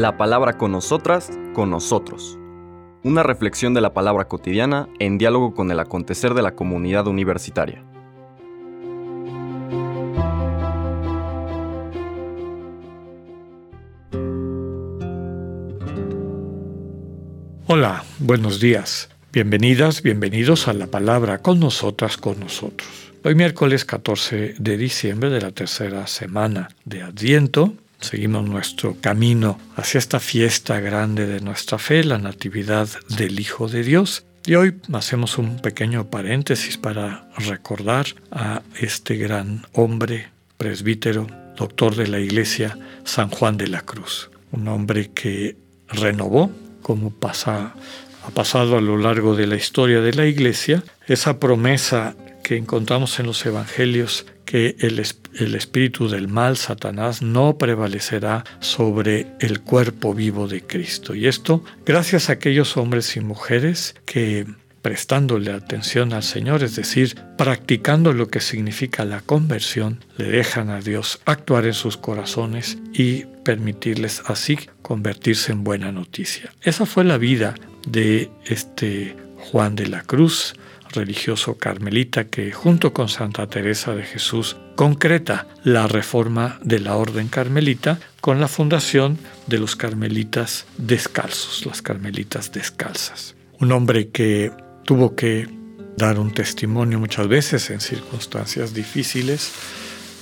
La palabra con nosotras, con nosotros. Una reflexión de la palabra cotidiana en diálogo con el acontecer de la comunidad universitaria. Hola, buenos días. Bienvenidas, bienvenidos a la palabra con nosotras, con nosotros. Hoy miércoles 14 de diciembre de la tercera semana de Adviento, Seguimos nuestro camino hacia esta fiesta grande de nuestra fe, la Natividad del Hijo de Dios. Y hoy hacemos un pequeño paréntesis para recordar a este gran hombre, presbítero, doctor de la Iglesia, San Juan de la Cruz. Un hombre que renovó, como pasa, ha pasado a lo largo de la historia de la Iglesia, esa promesa que encontramos en los Evangelios que el, el, espíritu del mal, Satanás, no prevalecerá sobre el cuerpo vivo de Cristo. Y esto gracias a aquellos hombres y mujeres que prestándole atención al Señor, es decir, practicando lo que significa la conversión, le dejan a Dios actuar en sus corazones y permitirles así convertirse en buena noticia. Esa fue la vida de este Juan de la Cruz, religioso carmelita que junto con Santa Teresa de Jesús concreta la reforma de la orden carmelita con la fundación de los carmelitas descalzos, las carmelitas descalzas. Un hombre que tuvo que dar un testimonio muchas veces en circunstancias difíciles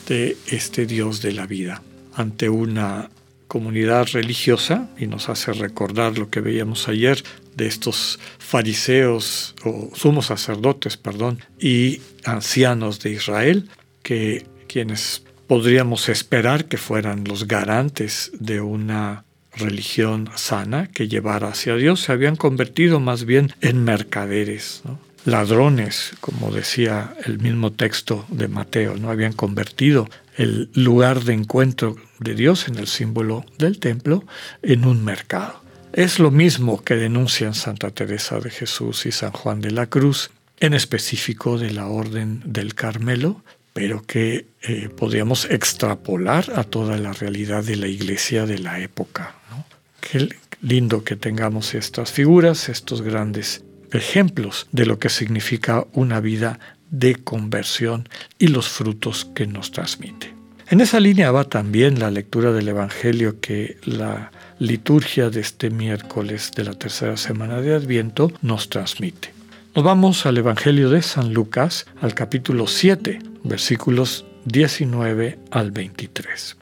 de este Dios de la vida ante una comunidad religiosa y nos hace recordar lo que veíamos ayer de estos fariseos o sumos sacerdotes, perdón, y ancianos de Israel, que quienes podríamos esperar que fueran los garantes de una religión sana que llevara hacia Dios, se habían convertido más bien en mercaderes, ladrones, como decía el mismo texto de Mateo, no habían convertido el lugar de encuentro de Dios en el símbolo del templo en un mercado. Es lo mismo que denuncian Santa Teresa de Jesús y San Juan de la Cruz, en específico de la Orden del Carmelo, pero que eh, podríamos extrapolar a toda la realidad de la iglesia de la época. Qué lindo que tengamos estas figuras, estos grandes ejemplos de lo que significa una vida de conversión y los frutos que nos transmite. En esa línea va también la lectura del Evangelio que la liturgia de este miércoles de la tercera semana de Adviento nos transmite. Nos vamos al Evangelio de San Lucas, al capítulo 7, versículos 19 al 23.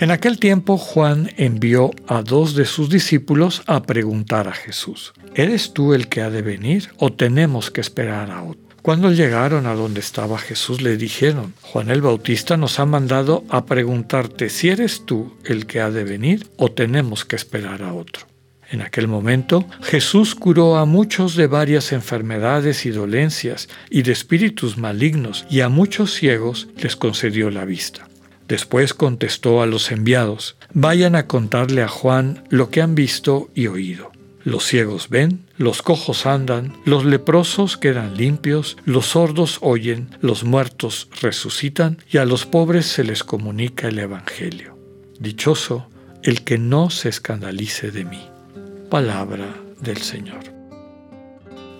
En aquel tiempo Juan envió a dos de sus discípulos a preguntar a Jesús, ¿eres tú el que ha de venir o tenemos que esperar a otro? Cuando llegaron a donde estaba Jesús le dijeron, Juan el Bautista nos ha mandado a preguntarte si eres tú el que ha de venir o tenemos que esperar a otro. En aquel momento Jesús curó a muchos de varias enfermedades y dolencias y de espíritus malignos y a muchos ciegos les concedió la vista. Después contestó a los enviados, vayan a contarle a Juan lo que han visto y oído. Los ciegos ven, los cojos andan, los leprosos quedan limpios, los sordos oyen, los muertos resucitan y a los pobres se les comunica el Evangelio. Dichoso el que no se escandalice de mí. Palabra del Señor.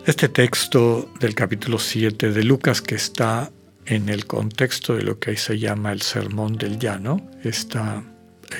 Este texto del capítulo 7 de Lucas que está en el contexto de lo que ahí se llama el Sermón del Llano, está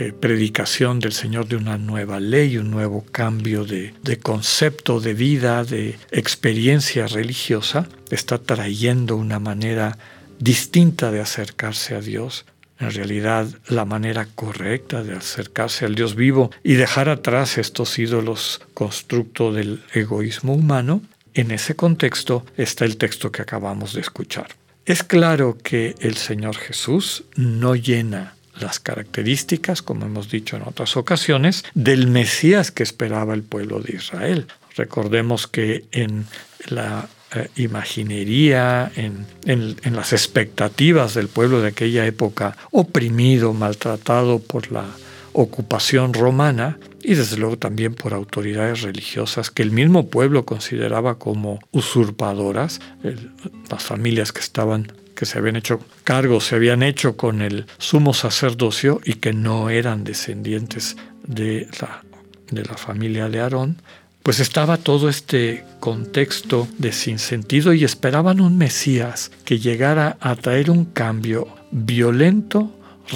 eh, predicación del Señor de una nueva ley, un nuevo cambio de, de concepto de vida, de experiencia religiosa, está trayendo una manera distinta de acercarse a Dios, en realidad la manera correcta de acercarse al Dios vivo y dejar atrás estos ídolos constructo del egoísmo humano, en ese contexto está el texto que acabamos de escuchar. Es claro que el Señor Jesús no llena las características, como hemos dicho en otras ocasiones, del Mesías que esperaba el pueblo de Israel. Recordemos que en la eh, imaginería, en, en, las expectativas del pueblo de aquella época, oprimido, maltratado por la ocupación romana y desde luego también por autoridades religiosas que el mismo pueblo consideraba como usurpadoras, las familias que estaban que se habían hecho cargo, se habían hecho con el sumo sacerdocio y que no eran descendientes de la de la familia de Aarón, pues estaba todo este contexto de sinsentido y esperaban un Mesías que llegara a traer un cambio violento,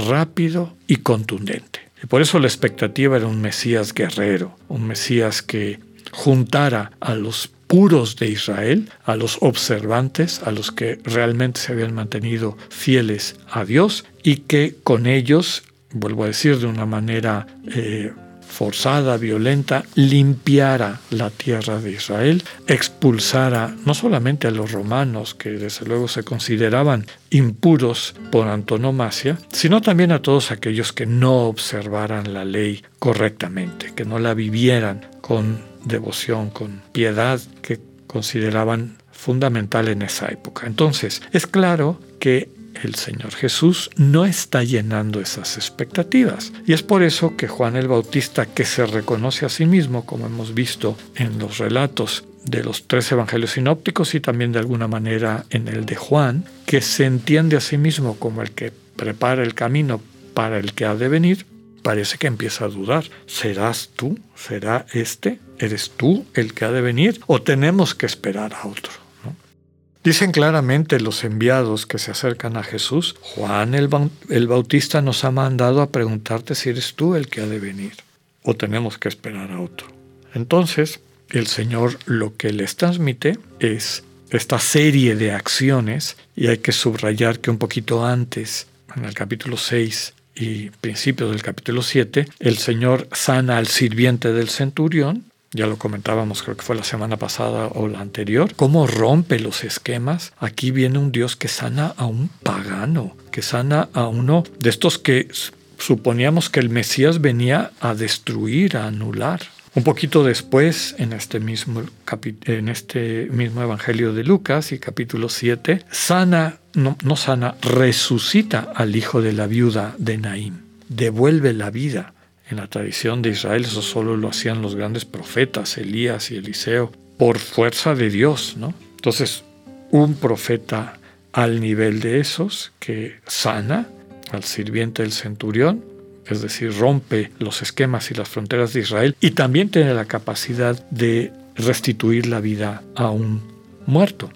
rápido y contundente. Y por eso la expectativa era un Mesías guerrero, un Mesías que juntara a los puros de Israel, a los observantes, a los que realmente se habían mantenido fieles a Dios y que con ellos, vuelvo a decir de una manera eh, forzada, violenta, limpiara la tierra de Israel, expulsara no solamente a los romanos, que desde luego se consideraban impuros por antonomasia, sino también a todos aquellos que no observaran la ley correctamente, que no la vivieran con devoción, con piedad que consideraban fundamental en esa época. Entonces, es claro que el Señor Jesús no está llenando esas expectativas. Y es por eso que Juan el Bautista, que se reconoce a sí mismo, como hemos visto en los relatos de los tres evangelios sinópticos y también de alguna manera en el de Juan, que se entiende a sí mismo como el que prepara el camino para el que ha de venir, parece que empieza a dudar. ¿Serás tú? ¿Será este? ¿Eres tú el que ha de venir? ¿O tenemos que esperar a otro? Dicen claramente los enviados que se acercan a Jesús, Juan el, Bautista nos ha mandado a preguntarte si eres tú el que ha de venir o tenemos que esperar a otro. Entonces, el Señor lo que les transmite es esta serie de acciones y hay que subrayar que un poquito antes, en el capítulo 6 y principios del capítulo 7, el Señor sana al sirviente del centurión ya lo comentábamos, creo que fue la semana pasada o la anterior, cómo rompe los esquemas. Aquí viene un Dios que sana a un pagano, que sana a uno de estos que suponíamos que el Mesías venía a destruir, a anular. Un poquito después, en este mismo, en este mismo Evangelio de Lucas y capítulo 7, sana, no, no sana, resucita al hijo de la viuda de Naín, devuelve la vida. En la tradición de Israel eso solo lo hacían los grandes profetas, Elías y Eliseo, por fuerza de Dios, ¿no? Entonces, un profeta al nivel de esos que sana al sirviente del centurión, es decir, rompe los esquemas y las fronteras de Israel y también tiene la capacidad de restituir la vida a un muerto.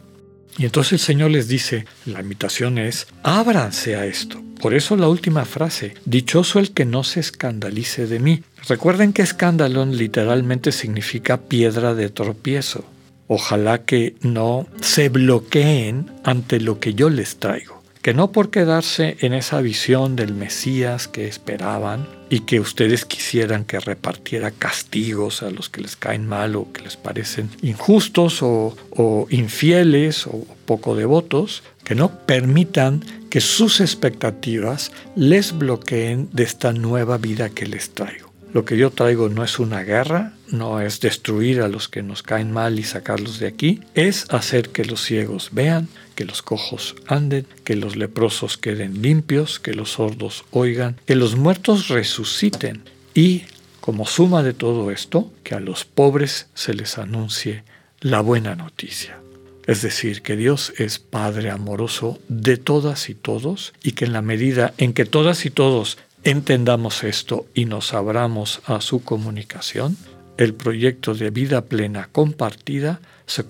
Y entonces el Señor les dice, la invitación es, ábranse a esto. Por eso la última frase, dichoso el que no se escandalice de mí. Recuerden que escándalo literalmente significa piedra de tropiezo. Ojalá que no se bloqueen ante lo que yo les traigo que no por quedarse en esa visión del Mesías que esperaban y que ustedes quisieran que repartiera castigos a los que les caen mal o que les parecen injustos o, o infieles o poco devotos, que no permitan que sus expectativas les bloqueen de esta nueva vida que les traigo. Lo que yo traigo no es una guerra, no es destruir a los que nos caen mal y sacarlos de aquí, es hacer que los ciegos vean, que los cojos anden, que los leprosos queden limpios, que los sordos oigan, que los muertos resuciten y, como suma de todo esto, que a los pobres se les anuncie la buena noticia. Es decir, que Dios es Padre amoroso de todas y todos y que en la medida en que todas y todos entendamos esto y nos abramos a su comunicación, el proyecto de vida plena compartida se,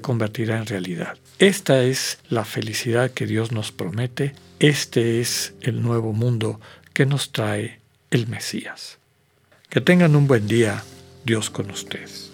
convertirá en realidad. Esta es la felicidad que Dios nos promete, este es el nuevo mundo que nos trae el Mesías. Que tengan un buen día, Dios con ustedes.